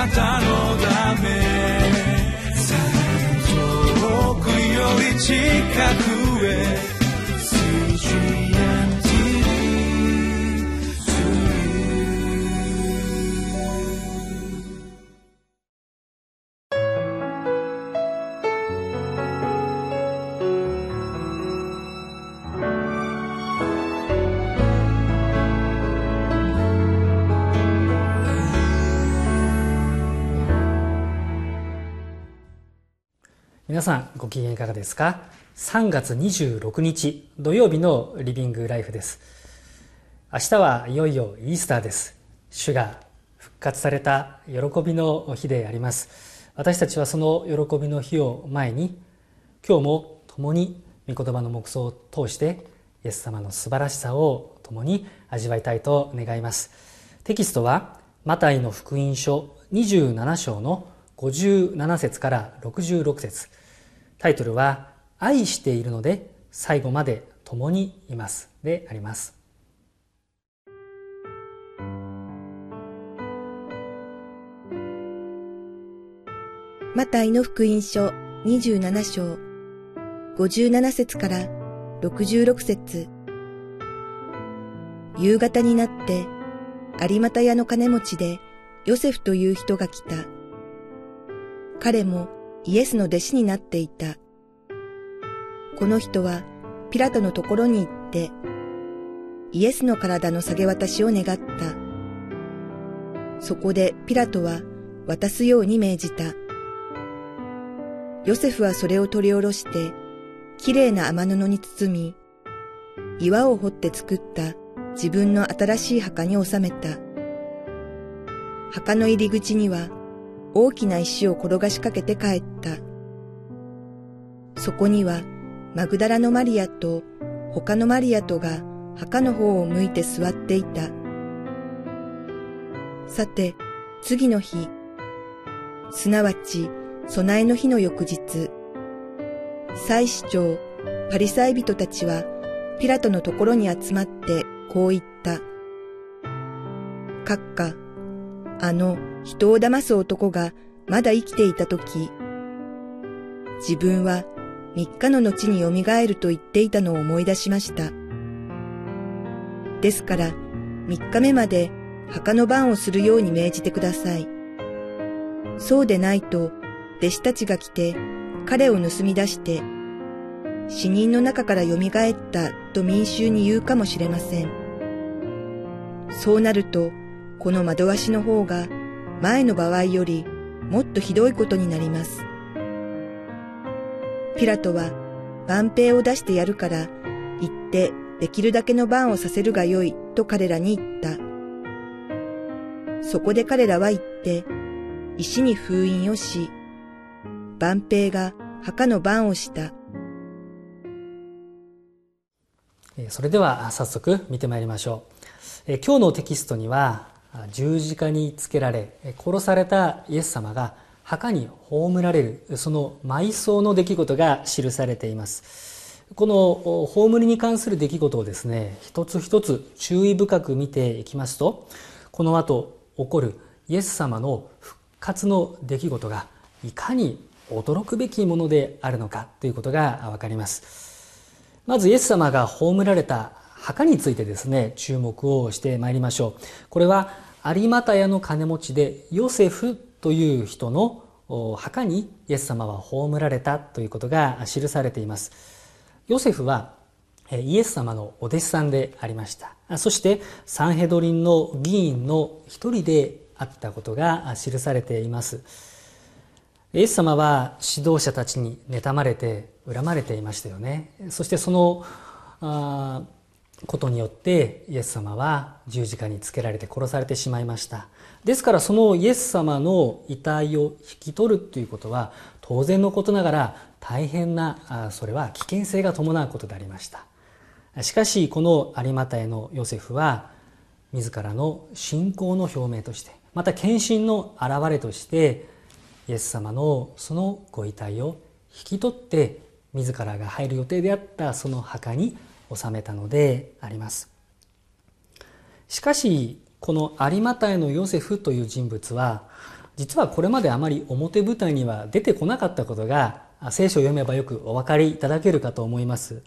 なたのため。遠くより近く。皆さんご機嫌いかがですか？3月26日土曜日のリビングライフです。明日はいよいよイースターです。主が復活された喜びの日であります。私たちはその喜びの日を前に今日も共に御言葉の黙想を通してイエス様の素晴らしさを共に味わいたいと願います。テキストはマタイの福音書27章の57節から66節タイトルは「愛しているので最後まで共にいます」であります。マタイの福音書27章57節から66節夕方になって有股屋の金持ちでヨセフという人が来た。彼もイエスの弟子になっていた。この人はピラトのところに行って、イエスの体の下げ渡しを願った。そこでピラトは渡すように命じた。ヨセフはそれを取り下ろして、きれいな雨布に包み、岩を掘って作った自分の新しい墓に収めた。墓の入り口には大きな石を転がしかけて帰った。そこにはマグダラのマリアと他のマリアとが墓の方を向いて座っていた。さて、次の日、すなわち備えの日の翌日、祭司長、パリサイ人たちはピラトのところに集まってこう言った。閣下、あの人を騙す男がまだ生きていたとき、自分は三日の後によみがえると言っていたのを思い出しました。ですから三日目まで墓の番をするように命じてください。そうでないと弟子たちが来て彼を盗み出して死人の中から蘇ったと民衆に言うかもしれません。そうなるとこの惑わしの方が前の場合よりもっとひどいことになります。ピラトは万兵を出してやるから行ってできるだけの番をさせるがよいと彼らに言った。そこで彼らは言って石に封印をし、万兵が墓の番をした。それでは早速見てまいりましょう。今日のテキストには十字架につけられ殺されたイエス様が墓に葬られるその埋葬の出来事が記されています。この葬りに関する出来事をですね一つ一つ注意深く見ていきますとこの後起こるイエス様の復活の出来事がいかに驚くべきものであるのかということがわかります。まずイエス様が葬られた墓についてですね注目をしてまいりましょう。これは有股屋の金持ちでヨセフという人の墓にイエス様は葬られたということが記されています。ヨセフはイエス様のお弟子さんでありました。そしてサンヘドリンの議員の一人であったことが記されています。イエス様は指導者たちに妬まれて恨まれていましたよね。そしてそのことによってイエス様は十字架につけられて殺されてしまいました。ですからそのイエス様の遺体を引き取るということは当然のことながら大変なそれは危険性が伴うことでありました。しかしこの有股へのヨセフは自らの信仰の表明としてまた献身の表れとしてイエス様のそのご遺体を引き取って自らが入る予定であったその墓に収めたのであります。しかしこの有馬隊のヨセフという人物は実はこれまであまり表舞台には出てこなかったことが聖書を読めばよくお分かりいただけるかと思います。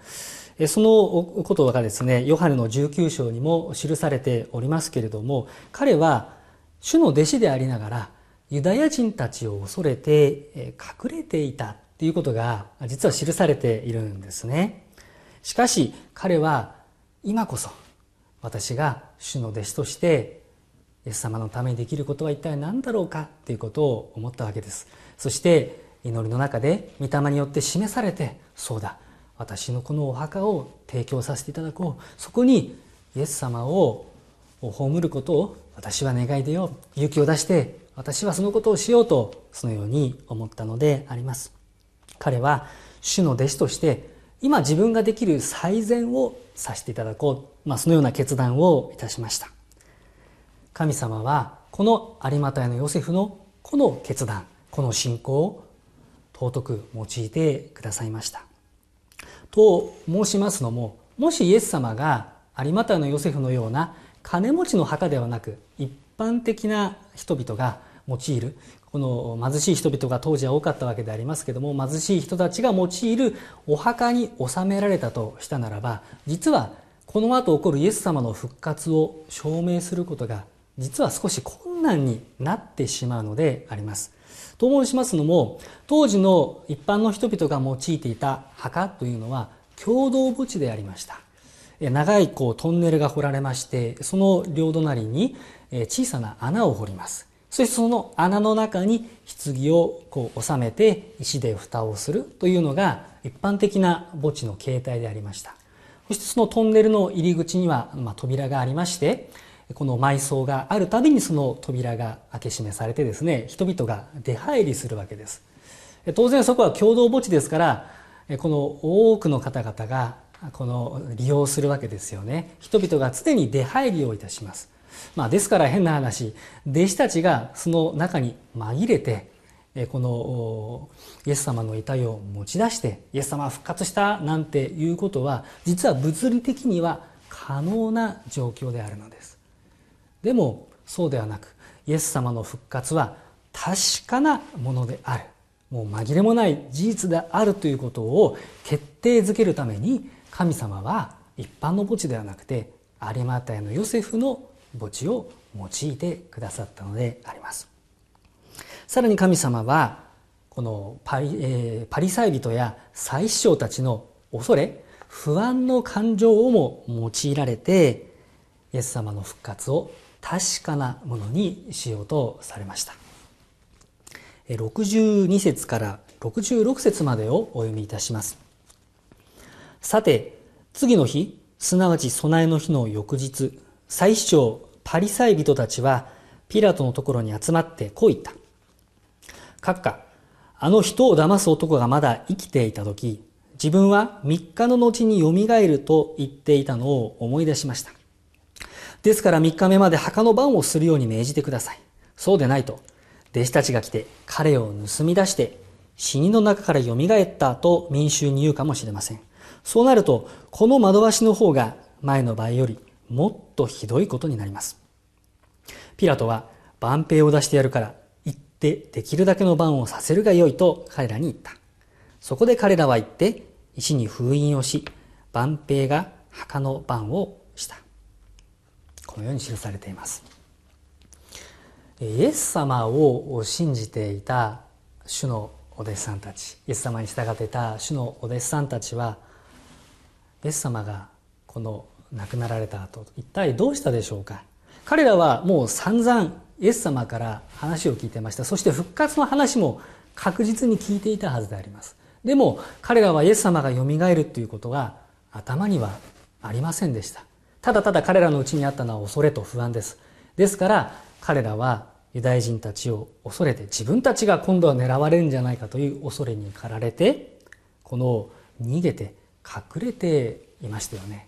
そのことがですねヨハネの19章にも記されておりますけれども彼は主の弟子でありながらユダヤ人たちを恐れて隠れていたということが実は記されているんですね。しかし彼は今こそ私が主の弟子としてイエス様のためにできることは一体何だろうかということを思ったわけです。そして祈りの中で御霊によって示されてそうだ私のこのお墓を提供させていただこう。そこにイエス様を葬ることを私は願い出よう。勇気を出して私はそのことをしようとそのように思ったのであります。彼は主の弟子として今自分ができる最善をさせていただこう、まあ、そのような決断をいたしました。神様はこの有馬隊のヨセフのこの決断この信仰を尊く用いてくださいました。と申しますのももしイエス様が有馬隊のヨセフのような金持ちの墓ではなく一般的な人々が用いるこの貧しい人々が当時は多かったわけでありますけども貧しい人たちが用いるお墓に納められたとしたならば実はこの後起こるイエス様の復活を証明することが実は少し困難になってしまうのであります。と申しますのも当時の一般の人々が用いていた墓というのは共同墓地でありました。長いこうトンネルが掘られましてその両隣に小さな穴を掘りますそしてその穴の中に棺をこう収めて石で蓋をするというのが一般的な墓地の形態でありました。そしてそのトンネルの入り口には、ま、扉がありましてこの埋葬があるたびにその扉が開け閉めされてですね人々が出入りするわけです。当然そこは共同墓地ですからこの多くの方々がこの利用するわけですよね。人々が常に出入りをいたします。まあですから変な話弟子たちがその中に紛れてこのイエス様の遺体を持ち出してイエス様は復活したなんていうことは実は物理的には可能な状況であるのです。でもそうではなくイエス様の復活は確かなものである。もう紛れもない事実であるということを決定づけるために神様は一般の墓地ではなくて有馬タのヨセフの墓地を用いてくださったのであります。さらに神様はこのパリ,、えー、パリサイ人や祭司長たちの恐れ不安の感情をも用いられてイエス様の復活を確かなものにしようとされました。62節から66節までをお読みいたします。さて、次の日、すなわち備えの日の翌日、祭司長パリサイ人たちはピラトのところに集まってこう言った。閣下、あの人を騙す男がまだ生きていた時、自分は3日の後によみがえると言っていたのを思い出しました。ですから3日目まで墓の番をするように命じてください。そうでないと、弟子たちが来て彼を盗み出して死人の中からよみがえったと民衆に言うかもしれません。そうなると、この惑わしの方が前の場合よりもっとひどいことになります。ピラトは、万兵を出してやるから、行ってできるだけの番をさせるがよいと彼らに言った。そこで彼らは行って、石に封印をし、万兵が墓の番をした。このように記されています。イエス様を信じていた主のお弟子さんたち、イエス様に従っていた主のお弟子さんたちは、イエス様がこの亡くなられた後一体どうしたでしょうか？彼らはもう散々イエス様から話を聞いてました。そして復活の話も確実に聞いていたはずであります。でも彼らはイエス様がよみがえるということは頭にはありませんでした。ただただ彼らのうちにあったのは恐れと不安です。ですから彼らはユダヤ人たちを恐れて自分たちが今度は狙われるんじゃないかという恐れに駆られてこの逃げて隠れていましたよね。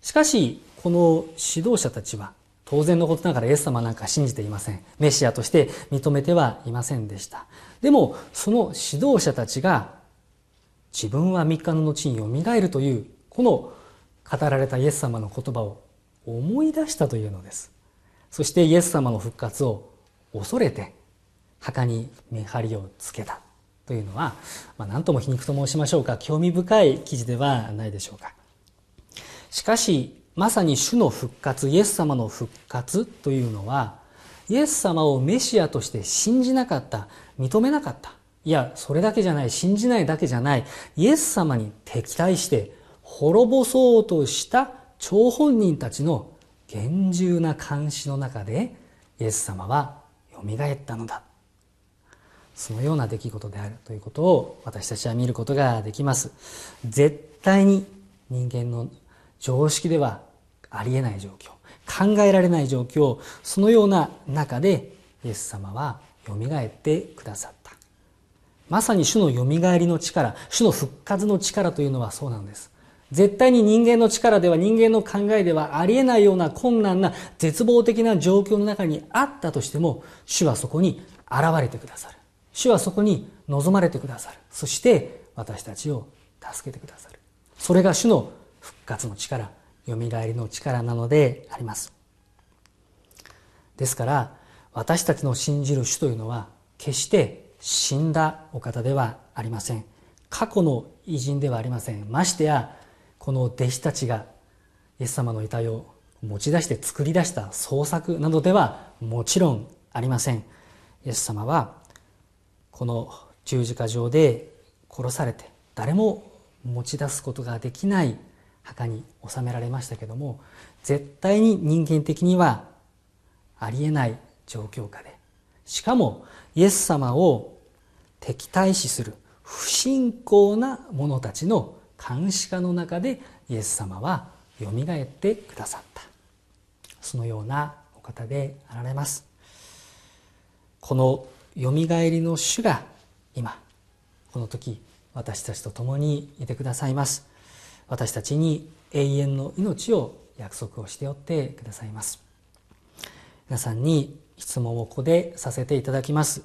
しかしこの指導者たちは当然のことながらイエス様なんか信じていません。メシアとして認めてはいませんでした。でもその指導者たちが自分は3日の後によみがえるというこの語られたイエス様の言葉を思い出したというのです。そしてイエス様の復活を恐れて墓に見張りをつけたというのは、まあ、何とも皮肉と申しましょうか。興味深い記事ではないでしょうか。しかしまさに主の復活イエス様の復活というのはイエス様をメシアとして信じなかった。認めなかったいやそれだけじゃない信じないだけじゃないイエス様に敵対して滅ぼそうとした張本人たちの厳重な監視の中でイエス様はよみがえったのだ。そのような出来事であるということを私たちは見ることができます。絶対に人間の常識ではありえない状況考えられない状況そのような中でイエス様はよみがえってくださった。まさに主のよみがえりの力主の復活の力というのはそうなんです。絶対に人間の力では人間の考えではありえないような困難な絶望的な状況の中にあったとしても主はそこに現れてくださる。主はそこに望まれてくださる。そして私たちを助けてくださる。それが主の復活の力よみがえりの力なのであります。ですから私たちの信じる主というのは決して死んだお方ではありません。過去の偉人ではありません。ましてやこの弟子たちがイエス様の遺体を持ち出して作り出した創作などではもちろんありません。イエス様はこの十字架上で殺されて誰も持ち出すことができない墓に収められましたけども絶対に人間的にはありえない状況下でしかもイエス様を敵対視する不信仰な者たちの監視下の中でイエス様はよみがえってくださった。そのようなお方であられます。このよみがえりの主が今この時私たちと共にいてくださいます。私たちに永遠の命を約束をしておってくださいます。皆さんに質問をここでさせていただきます。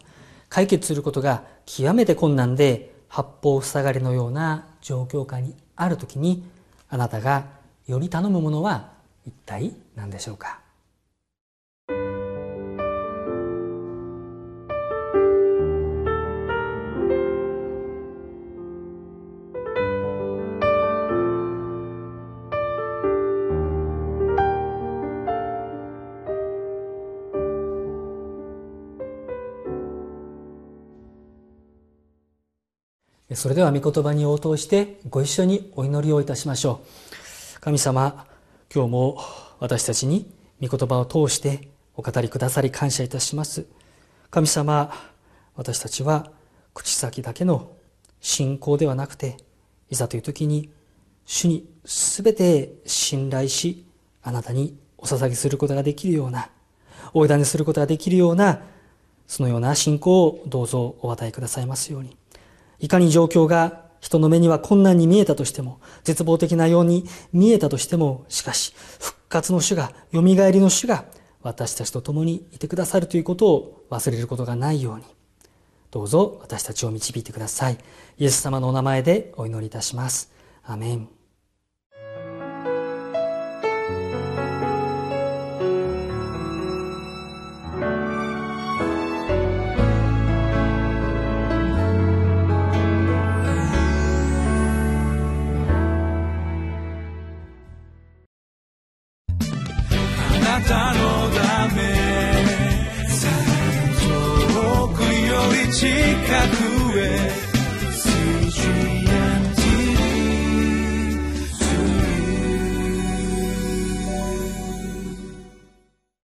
解決することが極めて困難で八方塞がりのような状況下にある時にあなたがより頼むものは一体何でしょうか？それでは御言葉に応答してご一緒にお祈りをいたしましょう。神様今日も私たちに御言葉を通してお語りくださり感謝いたします。神様私たちは口先だけの信仰ではなくていざという時に主に全て信頼しあなたにお捧げすることができるようなお委ねすることができるようなそのような信仰をどうぞお与えくださいますように。いかに状況が人の目には困難に見えたとしても、絶望的なように見えたとしても、しかし、復活の主が、蘇りの主が、私たちと共にいてくださるということを忘れることがないように、どうぞ私たちを導いてください。イエス様のお名前でお祈りいたします。アメン。